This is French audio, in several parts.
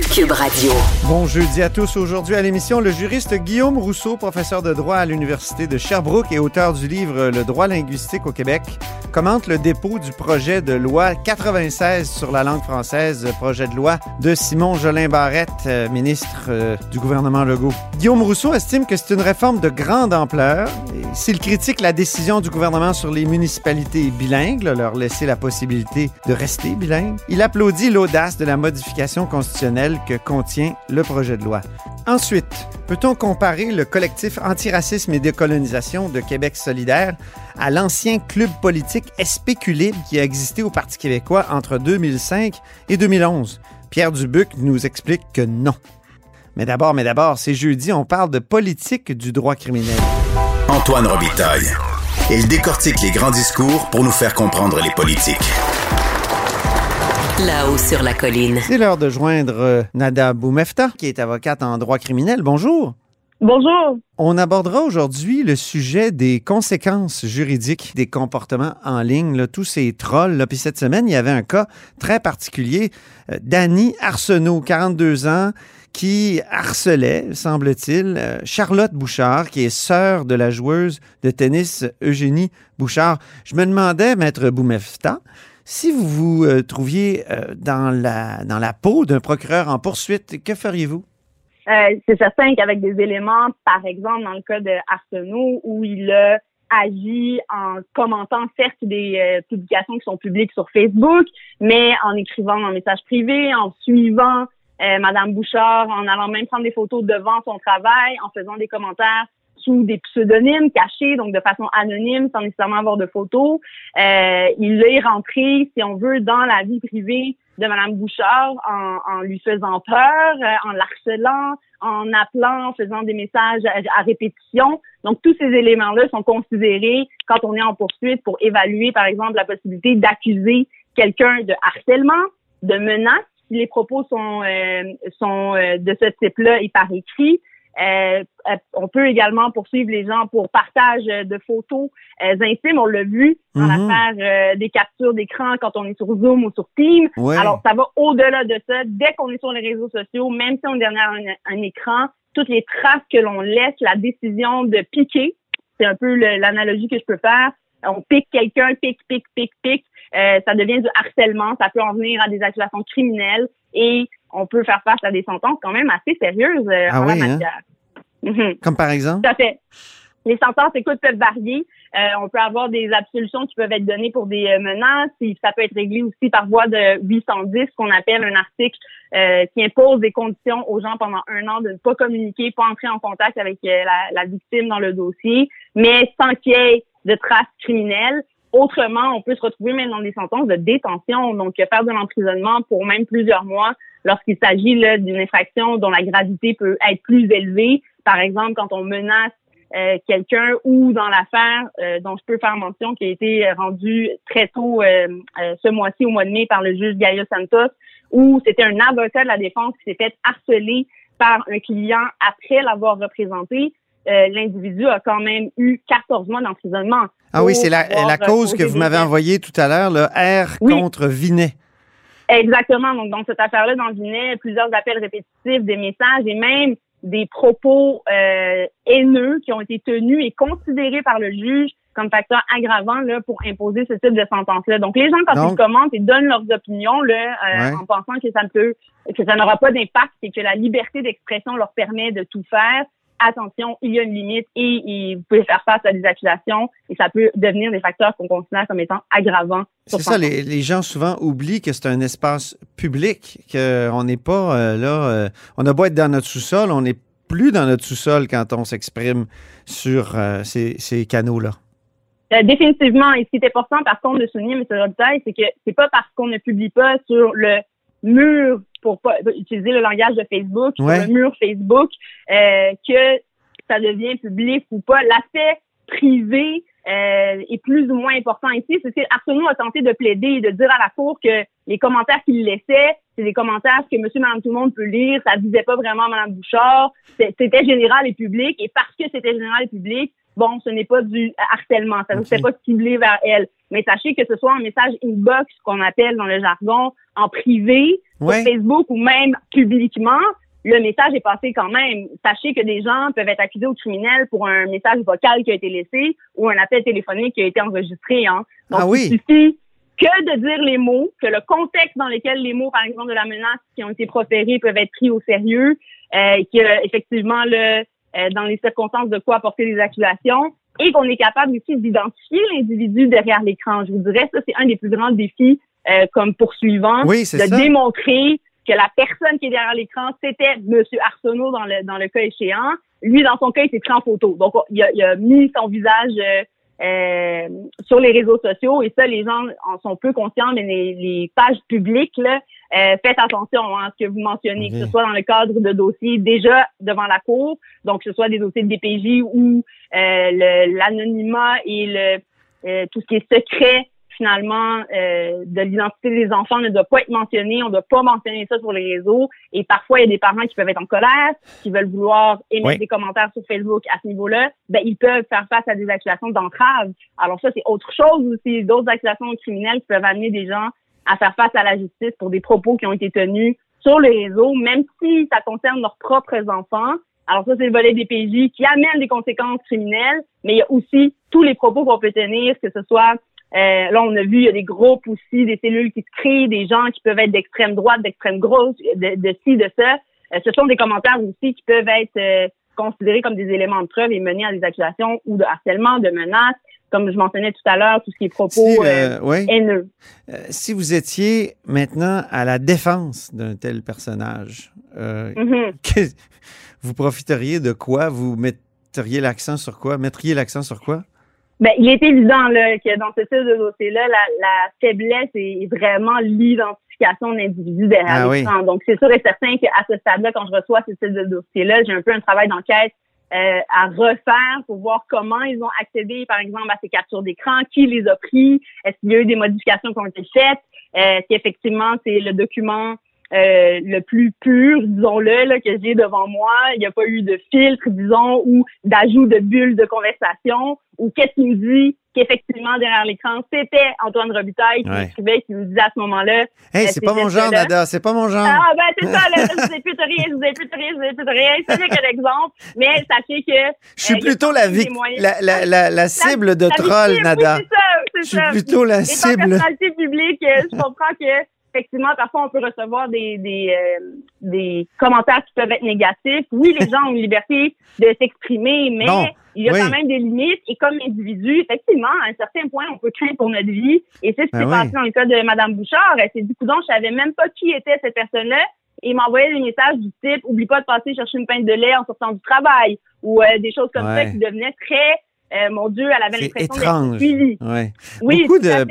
Cube Radio. Bon jeudi à tous. Aujourd'hui à l'émission, le juriste Guillaume Rousseau, professeur de droit à l'Université de Sherbrooke et auteur du livre Le droit linguistique au Québec, commente le dépôt du projet de loi 96 sur la langue française, projet de loi de Simon Jolin Barrette, euh, ministre euh, du gouvernement Legault. Guillaume Rousseau estime que c'est une réforme de grande ampleur. S'il critique la décision du gouvernement sur les municipalités bilingues, leur laisser la possibilité de rester bilingues, il applaudit l'audace de la modification constitutionnelle que contient le projet de loi. Ensuite, peut-on comparer le collectif Antiracisme et décolonisation de Québec solidaire à l'ancien club politique Espéculibre qui a existé au Parti québécois entre 2005 et 2011? Pierre Dubuc nous explique que non. Mais d'abord, mais d'abord, c'est jeudi, on parle de politique du droit criminel. Antoine Robitaille. Il décortique les grands discours pour nous faire comprendre les politiques. Là-haut sur la colline. C'est l'heure de joindre euh, Nada Boumefta, qui est avocate en droit criminel. Bonjour. Bonjour. On abordera aujourd'hui le sujet des conséquences juridiques des comportements en ligne, là, tous ces trolls. Là. Puis cette semaine, il y avait un cas très particulier. Euh, Danny Arsenault, 42 ans, qui harcelait, semble-t-il, euh, Charlotte Bouchard, qui est sœur de la joueuse de tennis Eugénie Bouchard. Je me demandais, maître Boumefta, si vous vous euh, trouviez euh, dans, la, dans la peau d'un procureur en poursuite, que feriez-vous? Euh, c'est certain qu'avec des éléments, par exemple, dans le cas de Arsenault, où il a agi en commentant certes des publications qui sont publiques sur Facebook, mais en écrivant un message privé, en suivant euh, Madame Bouchard, en allant même prendre des photos devant son travail, en faisant des commentaires sous des pseudonymes cachés, donc de façon anonyme, sans nécessairement avoir de photos. Euh, il est rentré, si on veut, dans la vie privée de Madame Bouchard en, lui faisant peur, euh, en l'harcelant, en appelant, en faisant des messages à, à répétition. Donc, tous ces éléments-là sont considérés quand on est en poursuite pour évaluer, par exemple, la possibilité d'accuser quelqu'un de harcèlement, de menace, si les propos sont, euh, sont euh, de ce type-là et par écrit, euh, euh, on peut également poursuivre les gens pour partage de photos euh, intimes. On l'a vu dans Mhm. l'affaire des captures d'écran quand on est sur Zoom ou sur Teams. Ouais. Alors, ça va au-delà de ça. Dès qu'on est sur les réseaux sociaux, même si on est derrière un, un écran, toutes les traces que l'on laisse, la décision de piquer, c'est un peu l'analogie que je peux faire. On pique quelqu'un, pique, pique, pique, pique. Euh, ça devient du harcèlement. Ça peut en venir à des accusations criminelles et on peut faire face à des sentences quand même assez sérieuses euh, Ah en oui, la hein? matière. Mhm. Comme par exemple? Tout à fait. Les sentences, écoute, peuvent varier. Euh, on peut avoir des absolutions qui peuvent être données pour des menaces. Et ça peut être réglé aussi par voie de 810, qu'on appelle un article qui impose des conditions aux gens pendant un an de ne pas communiquer, pas entrer en contact avec la, la victime dans le dossier, mais sans qu'il y ait de traces criminelles. Autrement, on peut se retrouver même dans des sentences de détention, donc euh, faire de l'emprisonnement pour même plusieurs mois lorsqu'il s'agit d'une infraction dont la gravité peut être plus élevée. Par exemple, quand on menace euh, quelqu'un ou dans l'affaire euh, dont je peux faire mention qui a été euh, rendue très tôt euh, euh, ce mois-ci au mois de mai par le juge Gaio Santos où c'était un avocat de la défense qui s'est fait harceler par un client après l'avoir représenté. Euh, L'individu a quand même eu 14 mois d'emprisonnement. Ah oui, c'est la, la euh, cause que vous m'avez envoyée tout à l'heure, le R Oui. contre Vinet. Exactement. Donc, dans cette affaire-là, dans dîner, plusieurs appels répétitifs, des messages et même des propos euh, haineux qui ont été tenus et considérés par le juge comme facteur aggravant là, pour imposer ce type de sentence-là. Donc, les gens, quand Donc- ils commentent et donnent leurs opinions là, euh, Ouais. en pensant que ça ne peut, que ça n'aura pas d'impact et que la liberté d'expression leur permet de tout faire, attention, il y a une limite et, et vous pouvez faire face à des accusations et ça peut devenir des facteurs qu'on considère comme étant aggravants. C'est ça, les, les gens souvent oublient que c'est un espace public, qu'on n'est pas euh, là. euh, on a beau être dans notre sous-sol, on n'est plus dans notre sous-sol quand on s'exprime sur euh, ces, ces canaux-là. Euh, définitivement. Et ce qui est important, par contre, de souligner, M. Robitaille, c'est que c'est pas parce qu'on ne publie pas sur le mur, pour pas utiliser le langage de Facebook, Ouais. sur le mur Facebook, euh, que ça devient public ou pas. L'aspect privé euh, est plus ou moins important ici. C'est que Arsenault a tenté de plaider et de dire à la Cour que les commentaires qu'il laissait, c'est des commentaires que monsieur, madame, tout le monde peut lire. Ça visait pas vraiment madame Bouchard. C'était général et public. Et parce que c'était général et public, bon, ce n'est pas du harcèlement. Ça ne s'est pas ciblé vers elle. Mais sachez que ce soit un message inbox qu'on appelle dans le jargon en privé, sur Facebook ou même publiquement, le message est passé quand même. Sachez que des gens peuvent être accusés au criminel pour un message vocal qui a été laissé ou un appel téléphonique qui a été enregistré. Hein. Donc, ah oui. il suffit que de dire les mots, que le contexte dans lequel les mots, par exemple, de la menace qui ont été proférés peuvent être pris au sérieux, euh, que effectivement, le, euh, dans les circonstances de quoi apporter des accusations, et qu'on est capable aussi d'identifier l'individu derrière l'écran. Je vous dirais, ça, c'est un des plus grands défis euh, comme poursuivant, oui, de démontrer que la personne qui est derrière l'écran, c'était M. Arsenault dans le, dans le cas échéant. Lui, dans son cas, il s'est pris en photo. Donc, il a, il a mis son visage euh, euh, sur les réseaux sociaux et ça, les gens en sont peu conscients, mais les, les pages publiques, là, euh, faites attention hein, à ce que vous mentionnez, que ce soit dans le cadre de dossiers déjà devant la Cour, donc que ce soit des dossiers de DPJ ou euh, l'anonymat et le tout ce qui est secret finalement euh, de l'identité des enfants ne doit pas être mentionné, on ne doit pas mentionner ça sur les réseaux. Et parfois, il y a des parents qui peuvent être en colère, qui veulent vouloir émettre des commentaires sur Facebook à ce niveau-là. Ben, ils peuvent faire face à des accusations d'entrave. Alors ça, c'est autre chose aussi, d'autres accusations criminelles qui peuvent amener des gens à faire face à la justice pour des propos qui ont été tenus sur les réseaux, même si ça concerne leurs propres enfants. Alors ça, c'est le volet des PJ qui amène des conséquences criminelles, mais il y a aussi tous les propos qu'on peut tenir, que ce soit euh, là, on a vu, il y a des groupes aussi, des cellules qui se créent, des gens qui peuvent être d'extrême droite, d'extrême gauche, de, de ci, de ça. Euh, ce sont des commentaires aussi qui peuvent être euh, considérés comme des éléments de preuve et mener à des accusations ou de harcèlement, de menaces, comme je mentionnais tout à l'heure, tout ce qui est propos si, haineux. si vous étiez maintenant à la défense d'un tel personnage, mm-hmm. vous profiteriez de quoi? Vous metteriez l'accent sur quoi? Mettriez l'accent sur quoi? Ben, il est évident là, que dans ce type de dossier-là, la, la, faiblesse est vraiment l'identification d'individus derrière ah, Donc, c'est sûr et certain qu'à ce stade-là, quand je reçois ce type de dossier-là, j'ai un peu un travail d'enquête euh, à refaire pour voir comment ils ont accédé, par exemple, à ces captures d'écran, qui les a pris, est-ce qu'il y a eu des modifications qui ont été faites, euh, si effectivement c'est le document euh, le plus pur, disons-le, là, que j'ai devant moi. Il n'y a pas eu de filtre, disons, ou d'ajout de bulles de conversation, ou qu'est-ce qu'il me dit qu'effectivement, derrière l'écran, c'était Antoine Robitaille qui écrivait, qui me disait à ce moment-là. Hey, c'est pas mon genre, Nada, c'est pas mon genre. Ah, ben, c'est ça, là, je vous ai plus de rien, je vous ai plus de rien, je vous ai plus de rien. C'est bien que l'exemple, mais sachez que. Je suis euh, plutôt la, la, la, la, la, cible de troll, Nada. c'est ça, c'est ça. Je suis plutôt la cible. En personnalité publique, euh, je comprends que effectivement, parfois, on peut recevoir des, des, euh, des commentaires qui peuvent être négatifs. Oui, les gens ont une liberté de s'exprimer, mais il y a quand même des limites. Et comme individu, effectivement, à un certain point, on peut craindre pour notre vie. Et c'est ce qui s'est ben passé dans le cas de Mme Bouchard. Elle s'est dit, coudon, je savais même pas qui était cette personne-là. Et il m'envoyait des messages du type, oublie pas de passer chercher une pinte de lait en sortant du travail. Ou euh, des choses comme ça qui devenaient très euh, mon Dieu, elle avait l'impression d'être suivie. Ouais. Oui, beaucoup de,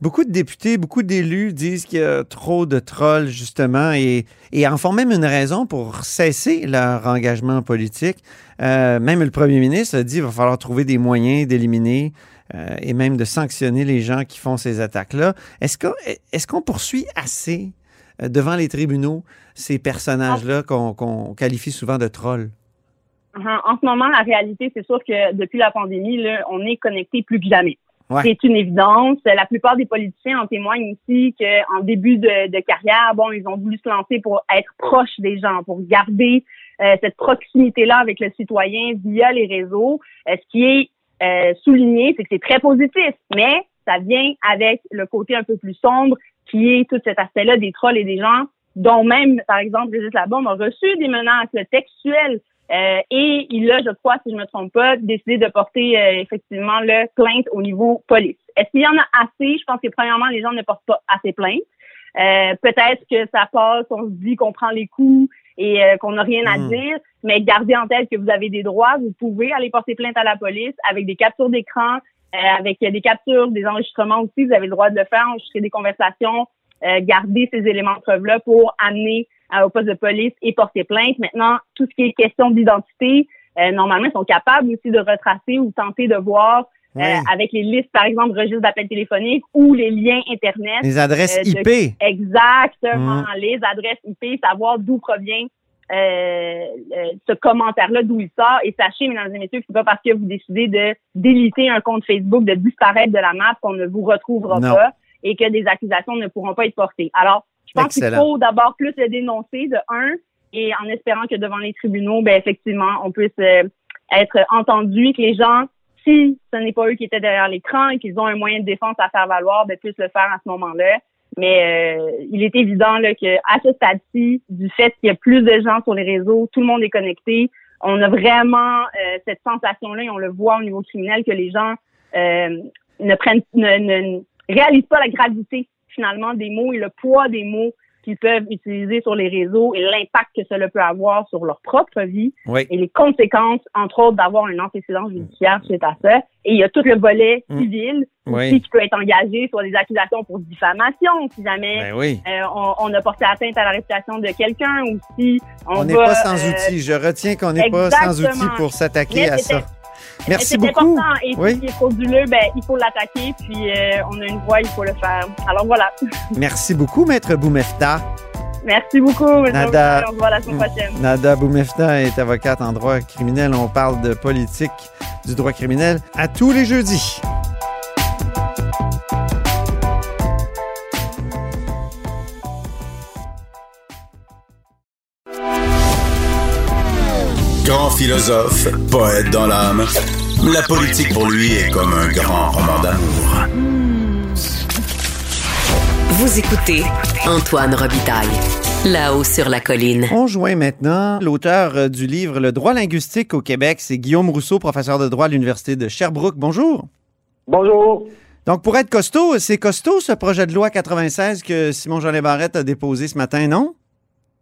beaucoup de députés, beaucoup d'élus disent qu'il y a trop de trolls, justement, et, et en font même une raison pour cesser leur engagement politique. Euh, même le premier ministre a dit qu'il va falloir trouver des moyens d'éliminer euh, et même de sanctionner les gens qui font ces attaques-là. Est-ce qu'on est qu'on poursuit assez devant les tribunaux ces personnages-là qu'on qualifie souvent de trolls? En ce moment, la réalité, c'est sûr que depuis la pandémie, là, on est connecté plus que jamais. C'est une évidence. La plupart des politiciens en témoignent aussi qu'en début de, carrière, bon, ils ont voulu se lancer pour être proches des gens, pour garder euh, cette proximité-là avec le citoyen via les réseaux. Euh, ce qui est euh, souligné, c'est que c'est très positif, mais ça vient avec le côté un peu plus sombre, qui est tout cet aspect-là des trolls et des gens dont même, par exemple, Régis Labombe a reçu des menaces textuelles euh, et il a, je crois, si je me trompe pas, décidé de porter euh, effectivement le plainte au niveau police. Est-ce qu'il y en a assez? Je pense que premièrement, les gens ne portent pas assez plainte. Euh, peut-être que ça passe, on se dit qu'on prend les coups et qu'on n'a rien à hmm. dire, mais gardez en tête que vous avez des droits, vous pouvez aller porter plainte à la police avec des captures d'écran, avec des captures, des enregistrements aussi, vous avez le droit de le faire, enregistrer des conversations, garder ces éléments de preuve-là pour amener au poste de police et porter plainte. Maintenant, tout ce qui est question d'identité, euh, normalement, ils sont capables aussi de retracer ou tenter de voir euh, avec les listes, par exemple, registres d'appels téléphoniques ou les liens Internet. Les adresses euh, de- IP. Exactement, Mm. les adresses IP, savoir d'où provient euh, euh, ce commentaire-là, d'où il sort. Et sachez, mesdames et messieurs, que c'est pas parce que vous décidez de déliter un compte Facebook, de disparaître de la map qu'on ne vous retrouvera Non. pas et que des accusations ne pourront pas être portées. Alors, je pense qu'il faut d'abord plus le dénoncer, de un, et en espérant que devant les tribunaux, ben effectivement, on puisse euh, être entendu, que les gens, si ce n'est pas eux qui étaient derrière l'écran et qu'ils ont un moyen de défense à faire valoir, ben puissent le faire à ce moment-là. Mais euh, il est évident là, que à ce stade-ci, du fait qu'il y a plus de gens sur les réseaux, tout le monde est connecté, on a vraiment euh, cette sensation-là, et on le voit au niveau criminel, que les gens euh, ne prennent, ne, ne réalisent pas la gravité finalement des mots et le poids des mots qu'ils peuvent utiliser sur les réseaux et l'impact que cela peut avoir sur leur propre vie Oui. et les conséquences, entre autres, d'avoir un antécédent judiciaire suite à ça. Et il y a tout le volet Mm. civil Oui. aussi qui peut être engagé sur des accusations pour diffamation, si jamais Ben oui. euh, on, on a porté atteinte à la réputation de quelqu'un ou si on, On n'est pas sans euh, outils. Je retiens qu'on n'est pas sans outils pour s'attaquer à ça. Merci c'est beaucoup. important. Et Oui. est frauduleux, ben, il faut l'attaquer, puis euh, on a une voix, il faut le faire. Alors voilà. Merci beaucoup, Maître Boumefta. Merci beaucoup. Nada. On se voit la semaine prochaine. Nada Boumefta est avocate en droit criminel. On parle de politique du droit criminel à tous les jeudis. Grand philosophe, poète dans l'âme, la politique pour lui est comme un grand roman d'amour. Vous écoutez Antoine Robitaille, là-haut sur la colline. On joint maintenant l'auteur euh, du livre Le droit linguistique au Québec. C'est Guillaume Rousseau, professeur de droit à l'Université de Sherbrooke. Bonjour. Bonjour. Donc, pour être costaud, c'est costaud ce projet de loi 96 que Simon-Jean Barrette a déposé ce matin, non?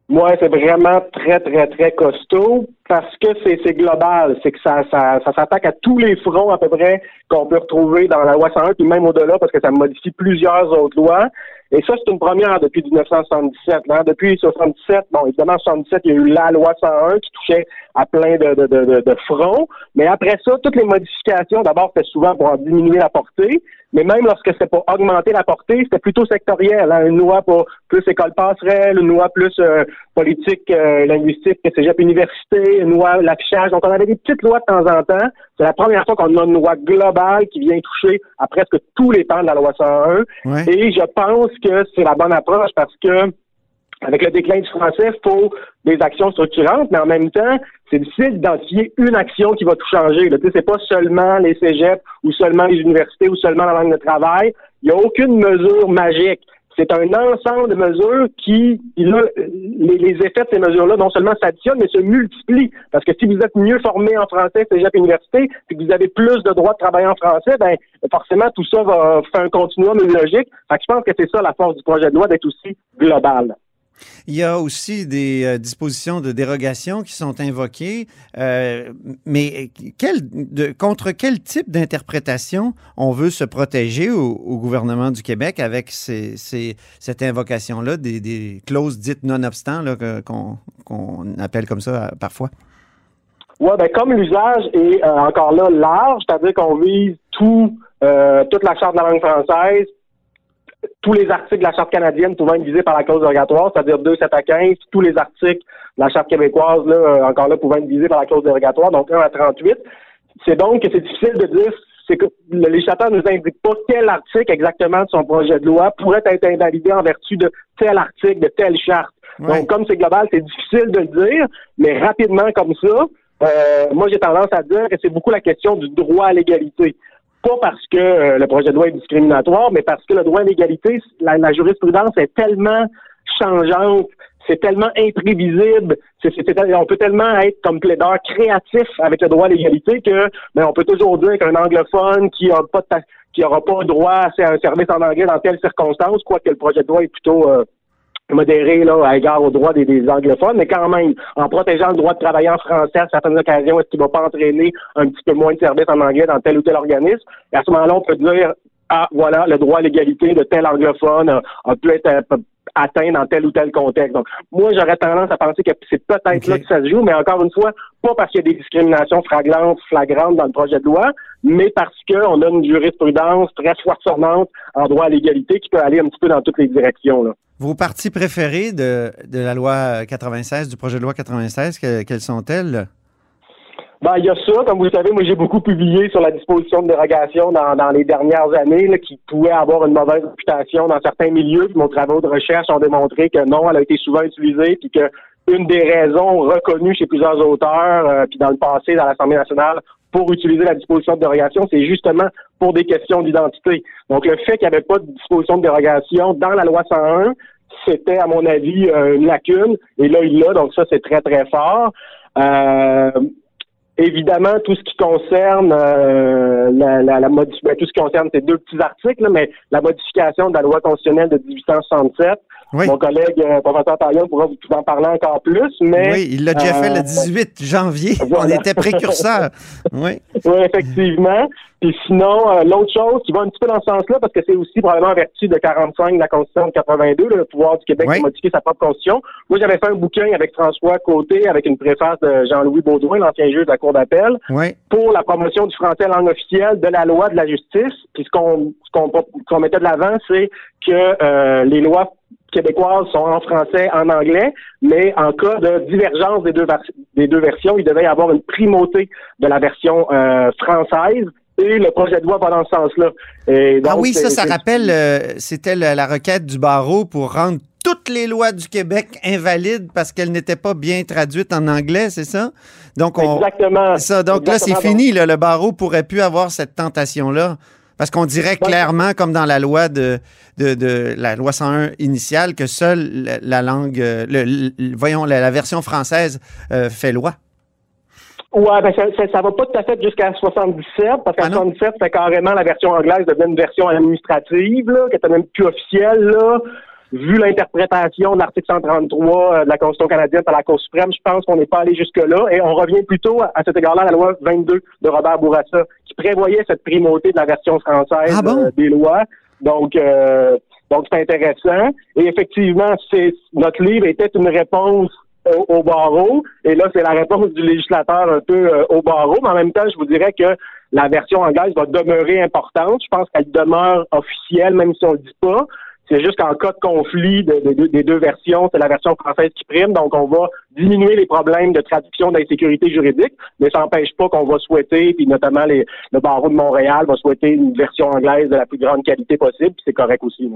Moi, c'est vraiment très, très, très costaud parce que c'est global. C'est que ça, ça, ça s'attaque à tous les fronts à peu près qu'on peut retrouver dans la loi 101, puis même au-delà parce que ça modifie plusieurs autres lois. Et ça, c'est une première depuis 1977. Hein. Depuis 77, bon, évidemment, en 77, il y a eu la loi 101 qui touchait à plein de, de, de, de, de fronts. Mais après ça, toutes les modifications, d'abord, c'était souvent pour en diminuer la portée. Mais même lorsque c'était pour augmenter la portée, c'était plutôt sectoriel. Hein. Une loi pour plus école passerelle, une loi plus euh, politique euh, linguistique, cégep université, une loi l'affichage. Donc, on avait des petites lois de temps en temps. C'est la première fois qu'on a une loi globale qui vient toucher à presque tous les pans de la loi 101. Ouais. Et je pense que c'est la bonne approche parce que avec le déclin du français, il faut des actions structurantes, mais en même temps, c'est difficile d'identifier une action qui va tout changer. sais, c'est pas seulement les cégeps ou seulement les universités ou seulement la langue de travail. Il n'y a aucune mesure magique. C'est un ensemble de mesures qui, là, les, effets de ces mesures-là, non seulement s'additionnent, mais se multiplient. Parce que si vous êtes mieux formé en français, cégep université, que vous avez plus de droits de travailler en français, ben forcément, tout ça va faire un continuum, logique. Fait que je pense que c'est ça la force du projet de loi d'être aussi global. Il y a aussi des euh, dispositions de dérogation qui sont invoquées, euh, mais contre quel type d'interprétation on veut se protéger au, gouvernement du Québec avec cette invocation-là, des, clauses dites non-obstant qu'on appelle comme ça euh, parfois? Oui, ben comme l'usage est encore là large, c'est-à-dire qu'on vise tout, toute la charte de la langue française, tous les articles de la Charte canadienne pouvant être visés par la clause dérogatoire, c'est-à-dire 2, 7 à 15, tous les articles de la Charte québécoise, là, euh, encore là, pouvant être visés par la clause dérogatoire, donc 1 à 38. C'est donc que c'est difficile de dire, c'est que le législateur ne nous indique pas quel article exactement de son projet de loi pourrait être invalidé en vertu de tel article, de telle charte. Donc, comme c'est global, c'est difficile de le dire, mais rapidement comme ça, euh, moi j'ai tendance à dire que c'est beaucoup la question du droit à l'égalité pas parce que euh, le projet de loi est discriminatoire, mais parce que le droit à l'égalité, la, jurisprudence est tellement changeante, c'est tellement imprévisible, on peut tellement être comme plaideur créatif avec le droit à l'égalité que ben, on peut toujours dire qu'un anglophone qui a pas de, aura pas droit à un service en anglais dans telle circonstance, quoique le projet de loi est plutôt euh, modéré là, à égard aux droits des, des, anglophones, mais quand même, en protégeant le droit de travailler en français à certaines occasions, est-ce qu'il ne va pas entraîner un petit peu moins de services en anglais dans tel ou tel organisme? Et à ce moment-là, on peut dire, ah, voilà, le droit à l'égalité de tel anglophone a, a pu être atteint dans tel ou tel contexte. Donc, moi, j'aurais tendance à penser que c'est peut-être là que ça se joue, mais encore une fois, pas parce qu'il y a des discriminations flagrantes, flagrantes dans le projet de loi, mais parce qu'on a une jurisprudence très soissonnante en droit à l'égalité qui peut aller un petit peu dans toutes les directions. Là. Vos parties préférées de, de la loi 96, du projet de loi 96, quelles sont-elles? Ben, il y a ça. Comme vous le savez, moi, j'ai beaucoup publié sur la disposition de dérogation dans, dans les dernières années, là, qui pouvait avoir une mauvaise réputation dans certains milieux. Puis mon travaux de recherche ont démontré que non, elle a été souvent utilisée, puis que une des raisons reconnues chez plusieurs auteurs, euh, puis dans le passé, dans l'Assemblée nationale, pour utiliser la disposition de dérogation, c'est justement pour des questions d'identité. Donc, le fait qu'il n'y avait pas de disposition de dérogation dans la loi 101, c'était, à mon avis, euh, une lacune. Et là, il l'a, donc ça, c'est très, très fort. Euh, Évidemment, tout ce qui concerne euh, la, la, la ben, tout ce qui concerne ces deux petits articles, mais la modification de la loi constitutionnelle de 1867. Mon collègue euh, professeur Taillon pourra vous en parler encore plus, mais oui, il l'a déjà fait le 18 euh, janvier. On était précurseurs. oui. Oui, effectivement. Puis sinon, euh, l'autre chose qui va un petit peu dans ce sens-là, parce que c'est aussi probablement en vertu de 45 de la Constitution de 82, le pouvoir du Québec de modifier sa propre Constitution. Moi, j'avais fait un bouquin avec François Côté, avec une préface de Jean-Louis Baudouin, l'ancien juge de la Cour d'appel, pour la promotion du français langue officielle de la loi de la justice. Puis ce qu'on mettait de l'avant, c'est que euh, les lois québécoises sont en français, en anglais, mais en cas de divergence des deux, des deux versions, il devait y avoir une primauté de la version euh, française et le projet de loi va dans ce sens-là. ah oui, ça, ça rappelle, euh, c'était la, requête du barreau pour rendre toutes les lois du Québec invalides parce qu'elles n'étaient pas bien traduites en anglais, c'est ça? Donc, on, Exactement. Ça, donc là, c'est fini. le barreau pourrait plus avoir cette tentation-là. Parce qu'on dirait clairement, comme dans la loi de, de, la loi 101 initiale, que seule la, langue, euh, le, voyons, la, version française euh, fait loi. Ouais, ben ça, ça, va pas tout à fait jusqu'à 77, parce qu'à 77, c'est carrément la version anglaise devient une version administrative, là, qui était même plus officielle, là. Vu l'interprétation de l'article 133 euh, de la Constitution canadienne par la Cour suprême, je pense qu'on n'est pas allé jusque-là. Et on revient plutôt à, cet égard-là à la loi 22 de Robert Bourassa, qui prévoyait cette primauté de la version française ah euh, des lois. Donc, euh, donc c'est intéressant. Et effectivement, c'est notre livre était une réponse au, barreau. Et là, c'est la réponse du législateur un peu euh, au barreau. Mais en même temps, je vous dirais que la version anglaise va demeurer importante. Je pense qu'elle demeure officielle, même si on le dit pas. C'est juste qu'en cas de conflit des deux versions, c'est la version française qui prime. Donc, on va diminuer les problèmes de traduction d'insécurité juridique, mais ça n'empêche pas qu'on va souhaiter, puis notamment les, le barreau de Montréal va souhaiter une version anglaise de la plus grande qualité possible, puis c'est correct aussi.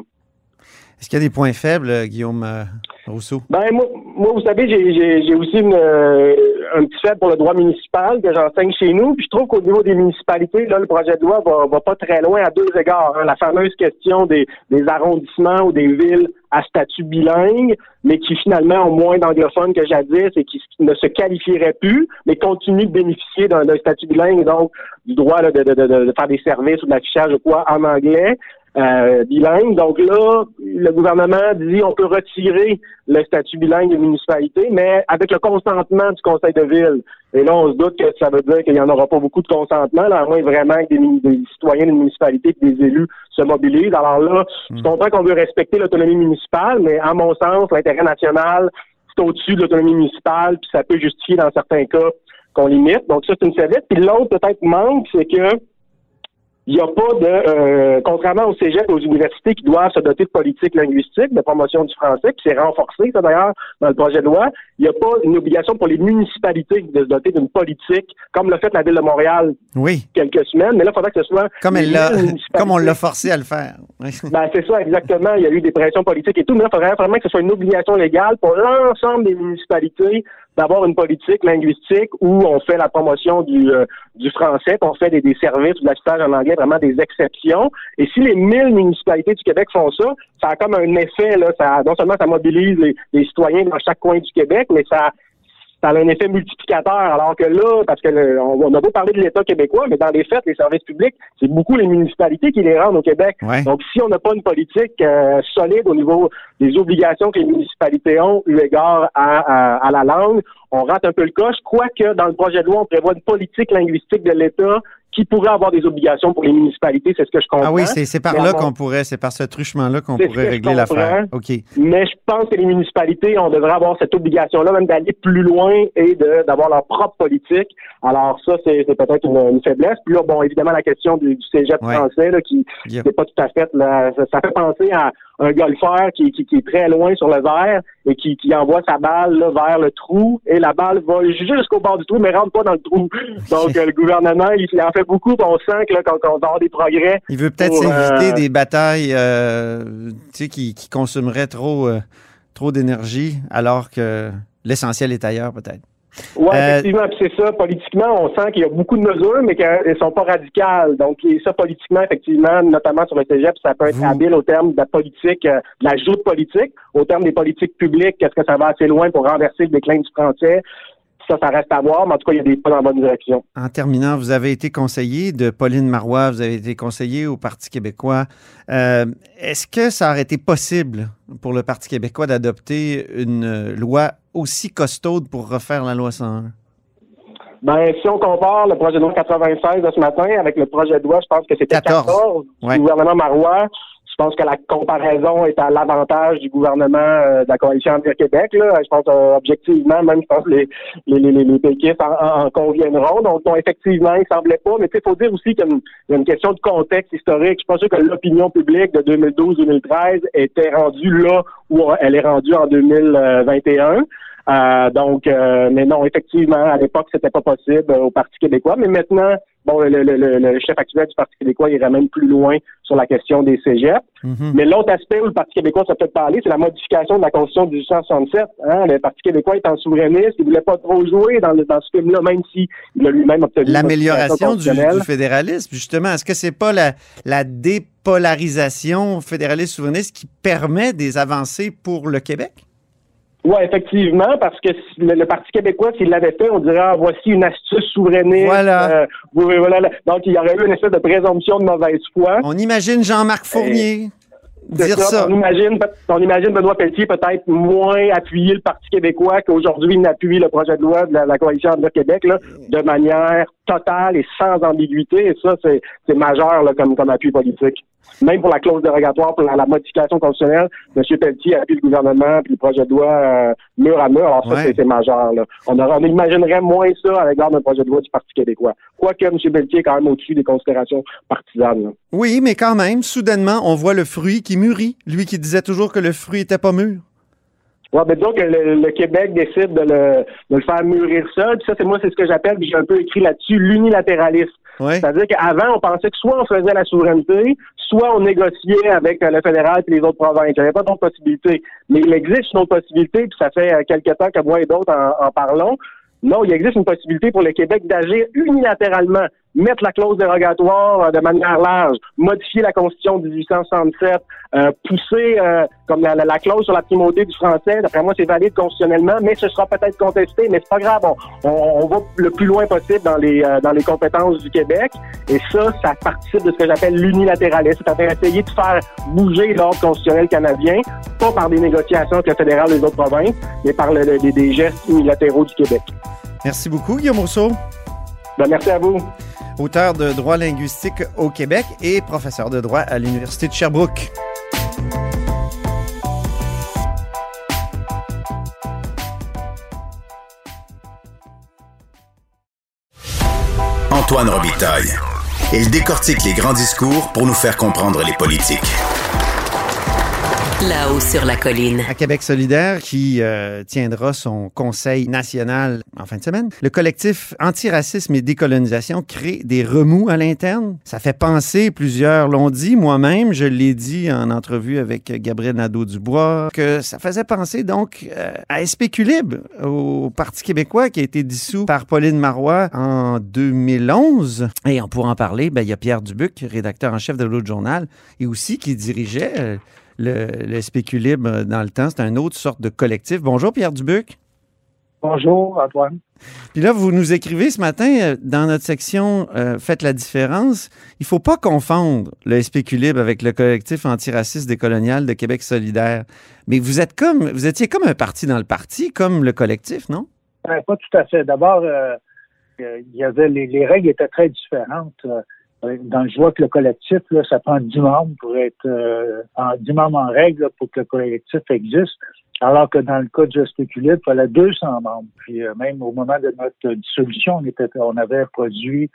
Est-ce qu'il y a des points faibles, Guillaume euh, Rousseau? Ben, moi, moi, vous savez, j'ai aussi une, euh, un petit faible pour le droit municipal que j'enseigne chez nous. Puis je trouve qu'au niveau des municipalités, là, le projet de loi va, va pas très loin à deux égards. Hein. La fameuse question des, des arrondissements ou des villes à statut bilingue, mais qui finalement ont moins d'anglophones que jadis et qui ne se qualifieraient plus, mais continuent de bénéficier d'un statut bilingue, donc du droit de, de, de, de, faire des services ou de l'affichage ou quoi en anglais euh, bilingue. Donc là, le gouvernement dit on peut retirer le statut bilingue des municipalités, mais avec le consentement du conseil de ville. Et là, on se doute que ça veut dire qu'il n'y en aura pas beaucoup de consentement, là, à moins vraiment que des, citoyens des municipalités et des élus se mobilisent. Alors là, je hmm. comprends qu'on veut respecter l'autonomie municipale, mais à mon sens, l'intérêt national, c'est au-dessus de l'autonomie municipale, puis ça peut justifier dans certains cas qu'on limite. Donc ça, c'est une serviette. Puis l'autre peut-être manque, c'est que il n'y a pas de, euh, contrairement au cégep aux universités qui doivent se doter de politique linguistique, de promotion du français, puis c'est renforcé, ça d'ailleurs, dans le projet de loi, il n'y a pas une obligation pour les municipalités de se doter d'une politique, comme l'a fait la Ville de Montréal oui. quelques semaines, mais là, il faudrait que ce soit... Comme, elle comme on l'a forcé à le faire. ben, c'est ça, exactement. Il y a eu des pressions politiques et tout, mais là, il faudrait vraiment que ce soit une obligation légale pour l'ensemble des municipalités d'avoir une politique linguistique où on fait la promotion du, euh, du français, qu'on fait des, des services ou de l'assistage en anglais, vraiment des exceptions. Et si les 1000 municipalités du Québec font ça, ça a comme un effet, là, ça, non seulement ça mobilise les, les citoyens dans chaque coin du Québec, mais ça ça a un effet multiplicateur. Alors que là, parce que on, a beau parler de l'État québécois, mais dans les faits, les services publics, c'est beaucoup les municipalités qui les rendent au Québec. Donc, si on n'a pas une politique euh, solide au niveau des obligations que les municipalités ont eu égard à, à, la langue, on rate un peu le coche, quoique dans le projet de loi, on prévoit une politique linguistique de l'État qui pourrait avoir des obligations pour les municipalités, c'est ce que je comprends. Ah oui, c'est par là qu'on pourrait, c'est par ce truchement-là qu'on pourrait régler l'affaire. OK. Mais je pense que les municipalités, on devrait avoir cette obligation-là, même d'aller plus loin et d'avoir leur propre politique. Alors ça, c'est peut-être une, une faiblesse. Puis là, bon, évidemment, la question du, du cégep Ouais. français, là, qui c'est pas tout à fait, là, ça, ça fait penser à un golfeur qui, qui, qui est très loin sur le verre et qui, qui envoie sa balle là, vers le trou et la balle va jusqu'au bord du trou, mais rentre pas dans le trou. Donc, euh, le gouvernement, il, il en fait beaucoup, on sent que là, qu'on va avoir des progrès, Il veut peut-être pour, s'éviter euh, des batailles euh, qui, qui consumeraient trop, euh, trop d'énergie, alors que l'essentiel est ailleurs, peut-être. Oui, Euh, effectivement, c'est ça. Politiquement, on sent qu'il y a beaucoup de mesures, mais qu'elles sont pas radicales. Donc, et ça, politiquement, effectivement, notamment sur le cégep, ça peut être Vous- habile au terme de la politique, euh, de la joute politique, au terme des politiques publiques, est-ce que ça va assez loin pour renverser le déclin du français? Ça, ça reste à voir, mais en tout cas, il y a des pas dans la bonne direction. En terminant, vous avez été conseiller de Pauline Marois, vous avez été conseiller au Parti québécois. Euh, Est-ce que ça aurait été possible pour le Parti québécois d'adopter une loi aussi costaude pour refaire la loi 101? Ben, si on compare le projet de loi 96 de ce matin avec le projet de loi, je pense que c'était 14. 14, Ouais. du gouvernement Marois. Je pense que la comparaison est à l'avantage du gouvernement euh, de la coalition Envers Québec. Là. Je pense euh, objectivement, même je pense que les, les, les, les, péquistes en, en- en conviendront. Donc, bon, effectivement, il semblait pas. Mais sais, faut dire aussi qu'il y a une- il question de contexte historique. Je sûr que l'opinion publique de 2012-2013 était rendue là où elle est rendue en 2021. Euh, donc, euh, mais non, effectivement, à l'époque, c'était pas possible euh, au Parti québécois. Mais maintenant, bon, le, le, le, chef actuel du Parti québécois irait même plus loin sur la question des cégeps. Mhm. Mais l'autre aspect où le Parti québécois s'est peut-être parlé, c'est la modification de la Constitution de 1867. Hein? Le Parti québécois est en souverainiste, il voulait pas trop jouer dans, le, dans ce film-là, même s'il a lui-même obtenu L'amélioration du, du fédéralisme, justement, est-ce que c'est pas la, la dépolarisation fédéraliste souverainiste qui permet des avancées pour le Québec? Oui, effectivement, parce que le, le Parti québécois, s'il l'avait fait, on dirait ah, voici une astuce souverainiste. Voilà. Euh, voilà. Donc, il y aurait eu une espèce de présomption de mauvaise foi. On imagine Jean-Marc Fournier dire ça. ça. On imagine, on imagine Benoît Pelletier peut-être moins appuyer le Parti québécois qu'aujourd'hui il n'appuie le projet de loi de la, la coalition de Québec là, de manière totale et sans ambiguïté. Et ça, c'est c'est majeur là, comme, comme appui politique. Même pour la clause dérogatoire, pour la, la modification constitutionnelle, M. Pelletier appuie le gouvernement puis le projet de loi euh, mur à mur. Alors ça, Ouais. c'est- majeur. Là. On, aurait- on imaginerait moins ça avec l'ordre d'un projet de loi du Parti québécois. Quoique M. Pelletier est quand même au-dessus des considérations partisanes. là. Oui, mais quand même, soudainement, on voit le fruit qui mûrit. Lui qui disait toujours que le fruit était pas mûr. Ouais, ben disons que le, le Québec décide de le, de le faire mûrir seul. Puis ça, c'est moi, c'est ce que j'appelle, puis j'ai un peu écrit là-dessus, l'unilatéralisme. C'est-à-dire qu'avant, on pensait que soit on faisait la souveraineté, soit on négociait avec euh, le fédéral et les autres provinces. Il n'y avait pas d'autres possibilités. Mais il existe une autre possibilité, puis ça fait euh, quelque temps que moi et d'autres en, en parlons. Non, il existe une possibilité pour le Québec d'agir unilatéralement, mettre la clause dérogatoire euh, de manière large, modifier la Constitution de 1867, euh, pousser euh, comme la, la- la clause sur la primauté du français. D'après moi, c'est valide constitutionnellement, mais ce sera peut-être contesté, mais c'est pas grave. On, on- on va le plus loin possible dans les euh, dans les compétences du Québec. Et ça, ça participe de ce que j'appelle l'unilatéralisme, c'est-à-dire essayer de faire bouger l'ordre constitutionnel canadien, pas par des négociations avec le fédéral et les autres provinces, mais par le- le- des- des gestes unilatéraux du Québec. Merci beaucoup, Guillaume Rousseau, Ben, merci à vous. Auteur de droit linguistique au Québec et professeur de droit à l'Université de Sherbrooke. Antoine Robitaille. Il décortique les grands discours pour nous faire comprendre les politiques. Là-haut sur la colline. À Québec solidaire, qui euh, tiendra son conseil national en fin de semaine, le collectif Antiracisme et Décolonisation crée des remous à l'interne. Ça fait penser, plusieurs l'ont dit, moi-même, je l'ai dit en entrevue avec Gabriel Nadeau-Dubois, que ça faisait penser donc euh, à Espéculibre, au Parti québécois qui a été dissous par Pauline Marois en 2011. Et on pourra en parler, ben, il y a Pierre Dubuc, rédacteur en chef de l'autre journal, et aussi qui dirigeait... euh, le, le Spéculibre dans le temps. C'est une autre sorte de collectif. Bonjour, Pierre Dubuc. Bonjour, Antoine. Puis là, vous nous écrivez ce matin euh, dans notre section euh, Faites la différence. Il faut pas confondre le Spéculibre avec le collectif antiraciste décolonial de Québec solidaire. Mais vous êtes comme, vous étiez comme un parti dans le parti, comme le collectif, non? Ben, pas tout à fait. D'abord, euh, il y avait les, les règles étaient très différentes. Euh, dans je vois que le collectif, là, ça prend 10 membres pour être euh, en 10 membres en règle là, pour que le collectif existe. Alors que dans le cas de spéculé, il fallait 200 membres. Puis euh, même au moment de notre dissolution, on, était, on avait produit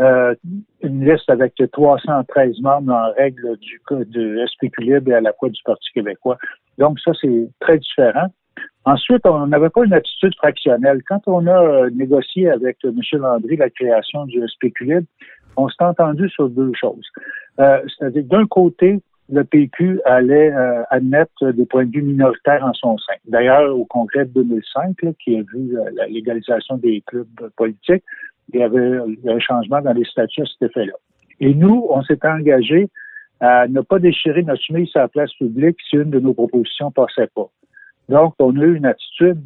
euh, une liste avec 313 membres en règle du de spéculé et à la fois du Parti québécois. Donc ça, c'est très différent. Ensuite, on n'avait pas une attitude fractionnelle. Quand on a euh, négocié avec M. Landry la création du spéculé, on s'est entendu sur deux choses. Euh, c'est-à-dire, d'un côté, le PQ allait euh, admettre des points de vue minoritaires en son sein. D'ailleurs, au congrès de 2005, qui a vu la légalisation des clubs politiques, il y avait un changement dans les statuts à cet effet-là. Et nous, on s'était engagé à ne pas déchirer notre chemise sur la place publique si une de nos propositions passait pas. Donc, on a eu une attitude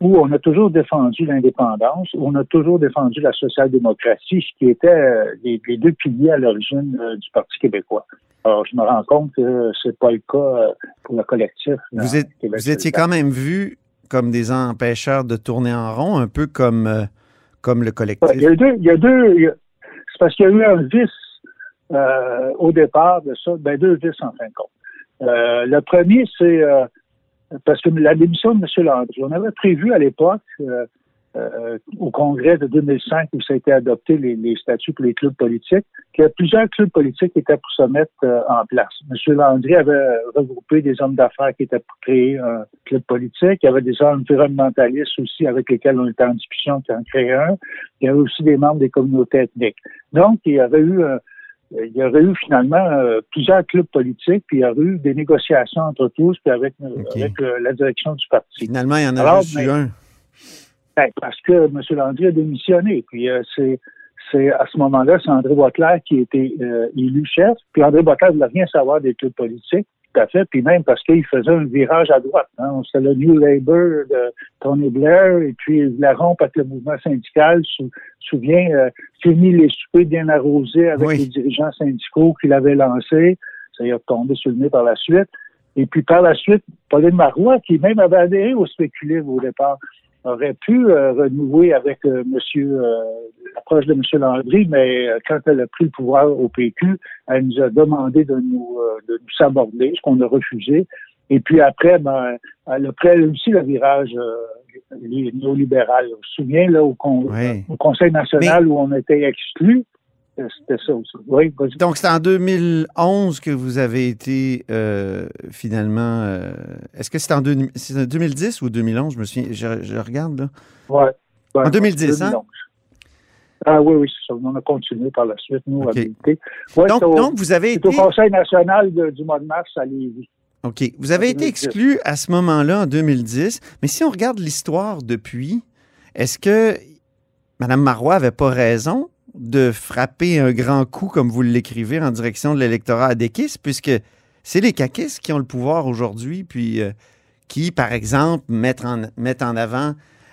où on a toujours défendu l'indépendance, où on a toujours défendu la social-démocratie, ce qui était euh, les, deux piliers à l'origine euh, du Parti québécois. Alors, je me rends compte que c'est pas le cas euh, pour le collectif. Vous, vous étiez quand même vu comme des empêcheurs de tourner en rond, un peu comme, comme le collectif. il y a deux, il y a deux c'est parce qu'il y a eu un vice au départ de ça, ben deux vices en fin de compte. le premier, c'est parce que la démission de M. Landry, on avait prévu à l'époque, euh, euh, au congrès de 2005 où ça a été adopté, les, statuts pour les clubs politiques, qu'il y a plusieurs clubs politiques qui étaient pour se mettre euh, en place. M. Landry avait regroupé des hommes d'affaires qui étaient pour créer un club politique. Il y avait des environnementalistes aussi avec lesquels on était en discussion qui en créaient un. Il y avait aussi des membres des communautés ethniques. Donc, il y avait eu euh, il y aurait eu finalement euh, plusieurs clubs politiques, puis il y aurait eu des négociations entre tous, puis avec, euh, la direction du parti. Finalement, il y en a juste eu un. Ben, parce que M. Landry a démissionné. Puis c'est c'est à ce moment-là, c'est André Boisclair qui a été élu chef. Puis André Boisclair ne voulait rien savoir des clubs politiques à fait, puis même parce qu'il faisait un virage à droite. Hein. C'était le New Labour de Tony Blair, et puis il voulait rompre avec le mouvement syndical. Sou, souviens, euh, fini les soupers bien arrosés avec les dirigeants syndicaux qu'il avait lancés. Ça y est tombé sur le nez par la suite. Et puis par la suite, Pauline Marois, qui même avait adhéré au spéculisme au départ, aurait pu euh, renouer avec euh, monsieur euh, l'approche de M. Landry, mais quand elle a pris le pouvoir au PQ, elle nous a demandé de nous, de nous saborder, ce qu'on a refusé. Et puis après, ben, elle a pris aussi le virage néolibéral. Je me souviens là, au, au Conseil national où on était exclus, c'était ça aussi. Oui, Donc, c'est en 2011 que vous avez été euh, finalement. Euh, est-ce que c'est en, 2010 ou 2011 Je me souviens. Je, regarde là. Oui. Ouais, en 2010, hein? Ah oui, oui, ça. On a continué par la suite, nous, à donc, donc, vous avez été. au Conseil national du mois de mars à Lévis. OK. Vous avez été exclu à ce moment-là, en 2010. Mais si on regarde l'histoire depuis, est-ce que Mme Marois n'avait pas raison de frapper un grand coup, comme vous l'écrivez, en direction de l'électorat à puisque c'est les caquistes qui ont le pouvoir aujourd'hui, puis euh, qui, par exemple, mettent en, en avant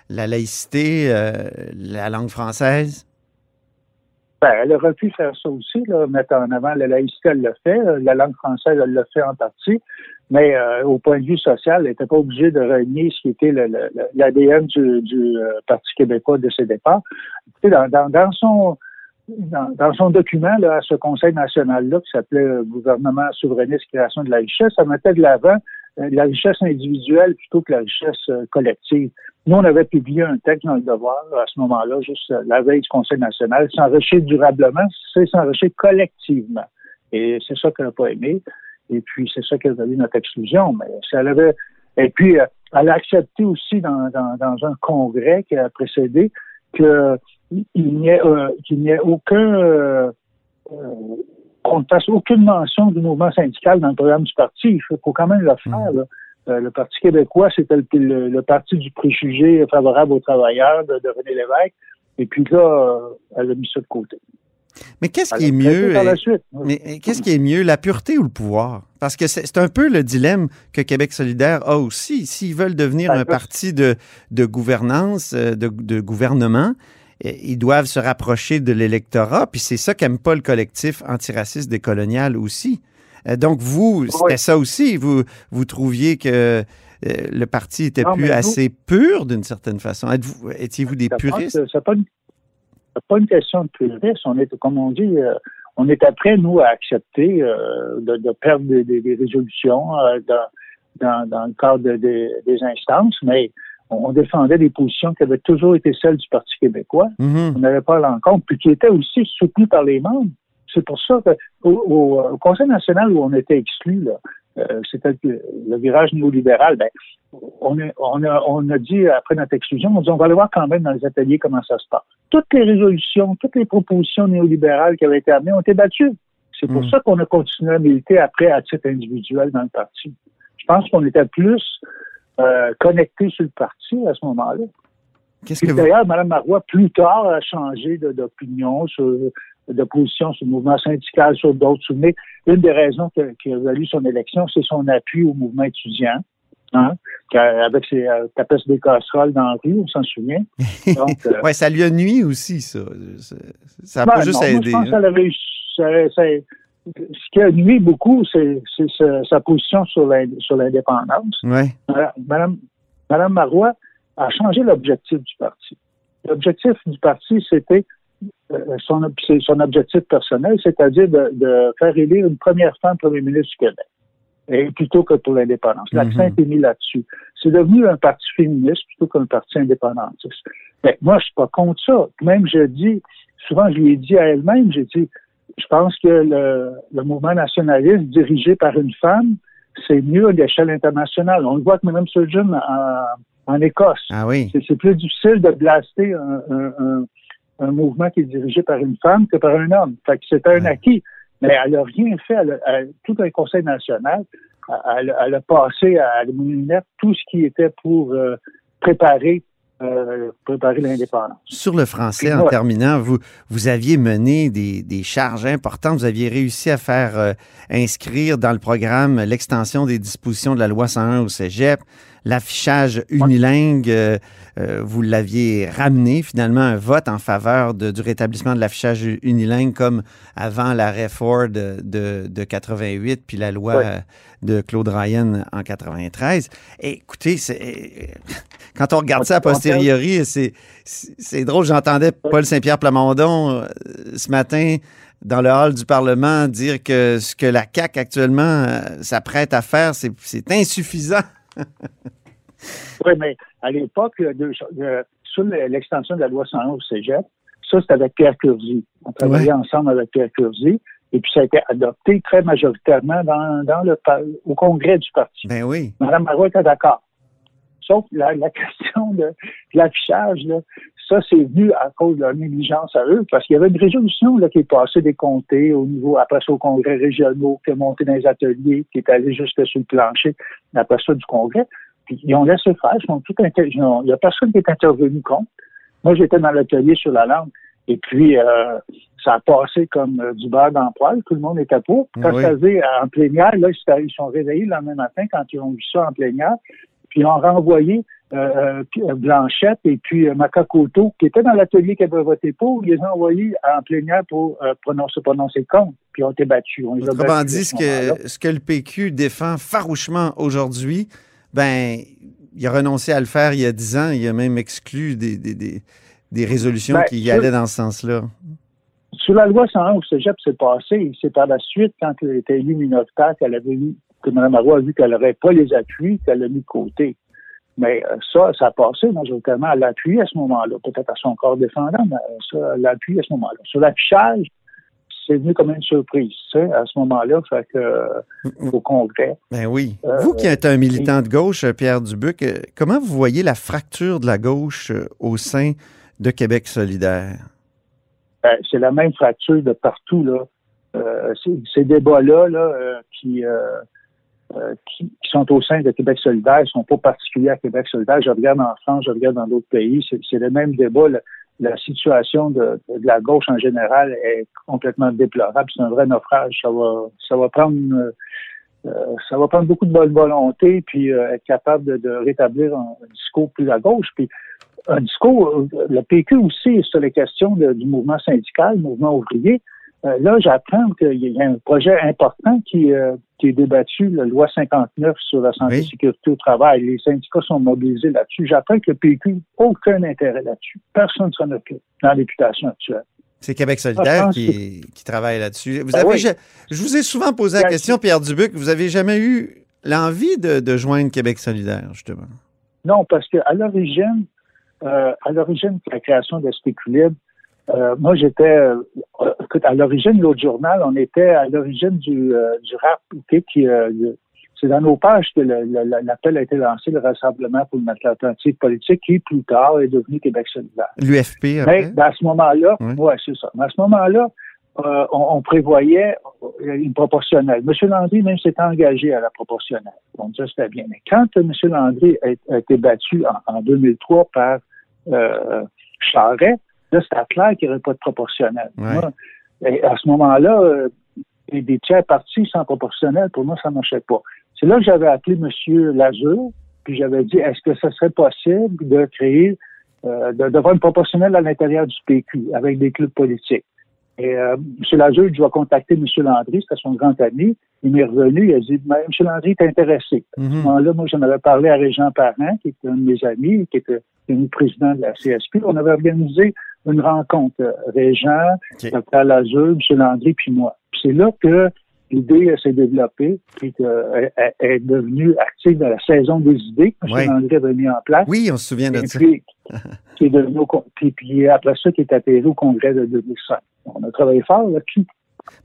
la laïcité, euh, la langue française? Ben, elle aurait pu faire ça aussi, mettre en avant la laïcité, elle l'a fait. La langue française, elle l'a fait en partie. Mais euh, au point de vue social, elle n'était pas obligée de renier ce qui était l'ADN du, Parti québécois de ses départs. Dans, dans, son dans, son document là, à ce Conseil national-là, qui s'appelait euh, Gouvernement souverainiste, création de la richesse, ça mettait de l'avant euh, la richesse individuelle plutôt que la richesse euh, collective. Nous, on avait publié un texte dans le devoir à ce moment-là, juste la veille du Conseil national. S'enrichir durablement, c'est s'enrichir collectivement. Et c'est ça qu'elle n'a pas aimé. Et puis, c'est ça qu'elle a eu notre exclusion. Mais elle avait. Et puis, elle a accepté aussi dans, dans, dans un congrès qui a précédé n'y ait, euh, qu'il n'y ait aucun euh, euh, qu'on ne fasse aucune mention du mouvement syndical dans le programme du parti. Il faut, quand même le faire. Mmh. le Parti québécois, c'était le, parti du préjugé favorable aux travailleurs de, René Lévesque. Et puis là, elle a mis ça de côté. Mais qu'est-ce qui est mieux? Mais qu'est-ce qui est mieux, la pureté ou le pouvoir? Parce que c'est un peu le dilemme que Québec solidaire a aussi. S'ils veulent devenir un parti de, de gouvernance, de, de gouvernement, ils doivent se rapprocher de l'électorat, puis c'est ça qu'aime pas le collectif antiraciste décolonial aussi. Euh, donc, vous, c'était ça aussi. Vous, vous trouviez que euh, le parti était plus assez pur d'une certaine façon. Étiez-vous des puristes? C'est pas, pas une question de puriste. On est, comme on dit, euh, on était prêt, nous, à accepter euh, de, de, perdre des, des, résolutions euh, dans, dans, le cadre des instances, mais on défendait des positions qui avaient toujours été celles du Parti québécois. Mhm. On n'avait pas l'encontre, puis qui étaient aussi soutenues par les membres. C'est pour ça qu'au au, Conseil national où on était exclu, là, euh, c'était le, virage néolibéral, ben, on, a, on, a, on a dit après notre exclusion, on dit on va aller voir quand même dans les ateliers comment ça se passe. Toutes les résolutions, toutes les propositions néolibérales qui avaient été amenées ont été battues. C'est pour Mhm. ça qu'on a continué à militer après à titre individuel dans le parti. Je pense qu'on était plus euh, connecté sur le parti à ce moment-là. Qu'est-ce que vous... D'ailleurs, Mme Marois, plus tard, a changé d'opinion, sur- de position sur le mouvement syndical, sur d'autres. Souvenez, une des raisons que- qui a valu son élection, c'est son appui au mouvement étudiant. Hein, avec ses euh, tapes des casseroles dans la rue, on s'en souvient. Donc, euh, ouais, ça lui a nuit aussi, ça. Ça- n'a ben pas juste non, moi, aidé. Je pense hein. ça- ça- ce qui a nuit beaucoup, c'est sa, position sur l'in- sur l'indépendance. Ouais. Madame, Madame Marois a changé l'objectif du parti. L'objectif du parti, c'était son, c'est son objectif personnel, c'est-à-dire de, de faire élire une première femme premier ministre du Québec, et plutôt que pour l'indépendance. L'accent Mhm. était mis là-dessus. C'est devenu un parti féministe plutôt qu'un parti indépendantiste. Mais moi, je suis pas contre ça. Même je dis, souvent je lui ai dit à elle-même, j'ai dit, je pense que le, le mouvement nationaliste dirigé par une femme, c'est mieux à l'échelle internationale. On le voit que Mme Surgeon en, en Écosse. Ah oui. C'est- C'est plus difficile de blaster un, un- un- un mouvement qui est dirigé par une femme que par un homme. Fait que c'est un acquis. Mais elle n'a rien fait. Elle a- elle- tout un conseil national, elle, elle a passé à la lunette tout ce qui était pour euh, préparer, euh, préparer l'indépendance. Sur le français, en terminant, vous, vous aviez mené des, des charges importantes. Vous aviez réussi à faire euh, inscrire dans le programme l'extension des dispositions de la loi 101 au cégep, l'affichage unilingue. euh, euh, vous l'aviez ramené finalement un vote en faveur de- du rétablissement de l'affichage unilingue comme avant l'arrêt Ford de, de, de 88 puis la loi de Claude Ryan en 93. Et écoutez, c'est- quand on regarde ça a posteriori, c'est drôle. J'entendais Paul Saint-Pierre Plamondon euh, ce matin dans le hall du Parlement dire que ce que la CAQ actuellement euh, s'apprête à faire, c'est c'est insuffisant. Oui, mais à l'époque, de- de- sur le- l'extension de la loi 101 au cégep, ça, c'était avec Pierre Curzi. On travaillait ensemble avec Pierre Curzi. Et puis, ça a été adopté très majoritairement dans, dans le, au congrès du parti. Ben oui. Mme Marois était d'accord. Sauf la, la question de, de l'affichage, là, ça, c'est venu à cause de leur négligence à eux, parce qu'il y avait une résolution là, qui est passée des comtés au niveau, après ça, au congrès régionaux, qui est monté dans les ateliers, qui est allé jusque sur le plancher, après ça, du congrès. Puis ils ont laissé faire, ils sont tout inter- ils ont- il n'y a personne qui est intervenu contre. Moi, j'étais dans l'atelier sur la langue, et puis euh, ça a passé comme euh, du beurre dans le poêle, tout le monde était pour. Quand Oui. ça faisait en plénière, là, ils se- ils sont réveillés le lendemain matin quand ils ont vu ça en plénière, puis ils ont renvoyé euh, euh, Blanchette et puis euh, Macacoto, qui étaient dans l'atelier qui avaient voté pour, ils les ont envoyés en plénière pour euh, prononcer, prononcer contre, puis ils ont été battus. On Autrement dit, ce que, ce que le PQ défend farouchement aujourd'hui, ben, il a renoncé à le faire il y a dix ans. Il a même exclu des, des, des, des résolutions Ben, qui y allaient dans ce sens-là. Sur la loi 101 au cégep, c'est passé. C'est par la suite, quand elle était élue minoritaire, qu'elle avait vu, que Mme Marois a vu qu'elle n'aurait pas les appuis, qu'elle l'a mis de côté. Mais euh, ça, ça a passé majoritairement à l'appui à ce moment-là. Peut-être à son corps défendant, mais euh, ça, à l'appui à ce moment-là. Sur l'affichage, c'est venu comme une surprise, tu sais, à ce moment-là, fait que, au Congrès. Ben oui. Euh, vous qui êtes un militant de gauche, Pierre Dubuc, comment vous voyez la fracture de la gauche au sein de Québec solidaire? Ben, c'est la même fracture de partout, là. Euh, ces- ces débats-là, là, euh, qui, euh, qui, qui sont au sein de Québec solidaire, ne sont pas particuliers à Québec solidaire. Je regarde en France, je regarde dans d'autres pays, c'est le même débat. La, situation de, de la gauche en général est complètement déplorable. C'est un vrai naufrage. Ça va, ça va prendre euh, ça va prendre beaucoup de bonne volonté, puis euh, être capable de, de rétablir un, discours plus à gauche. Puis un discours, euh, le PQ aussi, sur les questions du mouvement syndical, mouvement ouvrier, Euh, là, j'apprends qu'il y a un projet important qui, euh, qui est débattu, la loi 59 sur la santé et Oui. sécurité au travail. Les syndicats sont mobilisés là-dessus. J'apprends que le PQ n'a aucun intérêt là-dessus. Personne ne s'en occupe dans la députation actuelle. C'est Québec solidaire qui, qui travaille là-dessus. Vous Ben avez, oui. Je vous ai souvent posé la question, Pierre Dubuc, vous avez jamais eu l'envie de, de joindre Québec solidaire, justement? Non, parce que à l'origine, euh, à l'origine de la création de Spéculibre, euh, moi j'étais, euh, écoute, à l'origine de l'autre journal, on était à l'origine du, euh, du rap, ok, qui, euh, c'est dans nos pages que l'appel a été lancé, le Rassemblement pour une alternative politique, qui plus tard est devenu Québec solidaire. L'UFP? Mais ben, à ce moment-là, Oui. ouais, c'est ça. Mais à ce moment-là, euh, on, on prévoyait euh, une proportionnelle. M. Landry même s'est engagé à la proportionnelle. Donc ça, c'était bien. Mais quand M. Landry a, a été battu en, en 2003 par euh, Charret, là, c'était clair qu'il n'y aurait pas de. Ouais. Moi, et à ce moment-là, euh, des tiers partis sans proportionnel, pour moi, ça ne marchait pas. C'est là que j'avais appelé M. Lazur, puis j'avais dit, est-ce que ce serait possible de créer euh, de- d'avoir une proportionnelle à l'intérieur du PQ avec des clubs politiques? Et euh, M. Lazure, je vais contacter M. Landry, c'était son grand ami. Il m'est revenu, il a dit Ben, M. Landry est intéressé. À ce Mhm. moment-là, moi, j'en avais parlé à Régent Parent, qui était un de mes amis, qui était devenu président de la CSP. On avait organisé une rencontre, euh, Régent, OK. Dr. Lazure, M. Landry, puis moi. Puis c'est là que l'idée euh, s'est développée, puis qu'elle elle est devenue active dans la saison des idées que M. Ouais. Landry avait mis en place. Oui, on se souvient de ça. puis, qui est devenu puis, puis après ça, qui est atterri au congrès de 2005. On a travaillé fort là-dessus.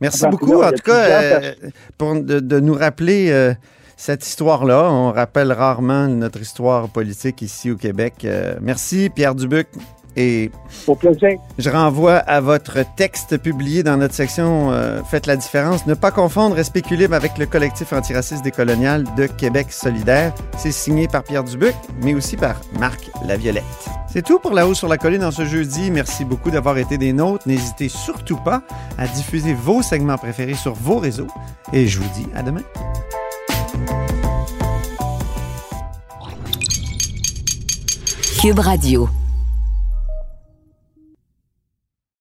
Merci beaucoup, là, en tout cas, euh, pour de, de nous rappeler euh, cette histoire-là. On rappelle rarement notre histoire politique ici au Québec. Euh, merci, Pierre Dubuc. Et Au plaisir. je renvoie à votre texte publié dans notre section euh, Faites la différence. Ne pas confondre Respect libre avec le collectif antiraciste décolonial de Québec solidaire. C'est signé par Pierre Dubuc, mais aussi par Marc Laviolette. C'est tout pour La Haut sur la Colline en ce jeudi. Merci beaucoup d'avoir été des nôtres. N'hésitez surtout pas à diffuser vos segments préférés sur vos réseaux. Et je vous dis à demain. Cube Radio.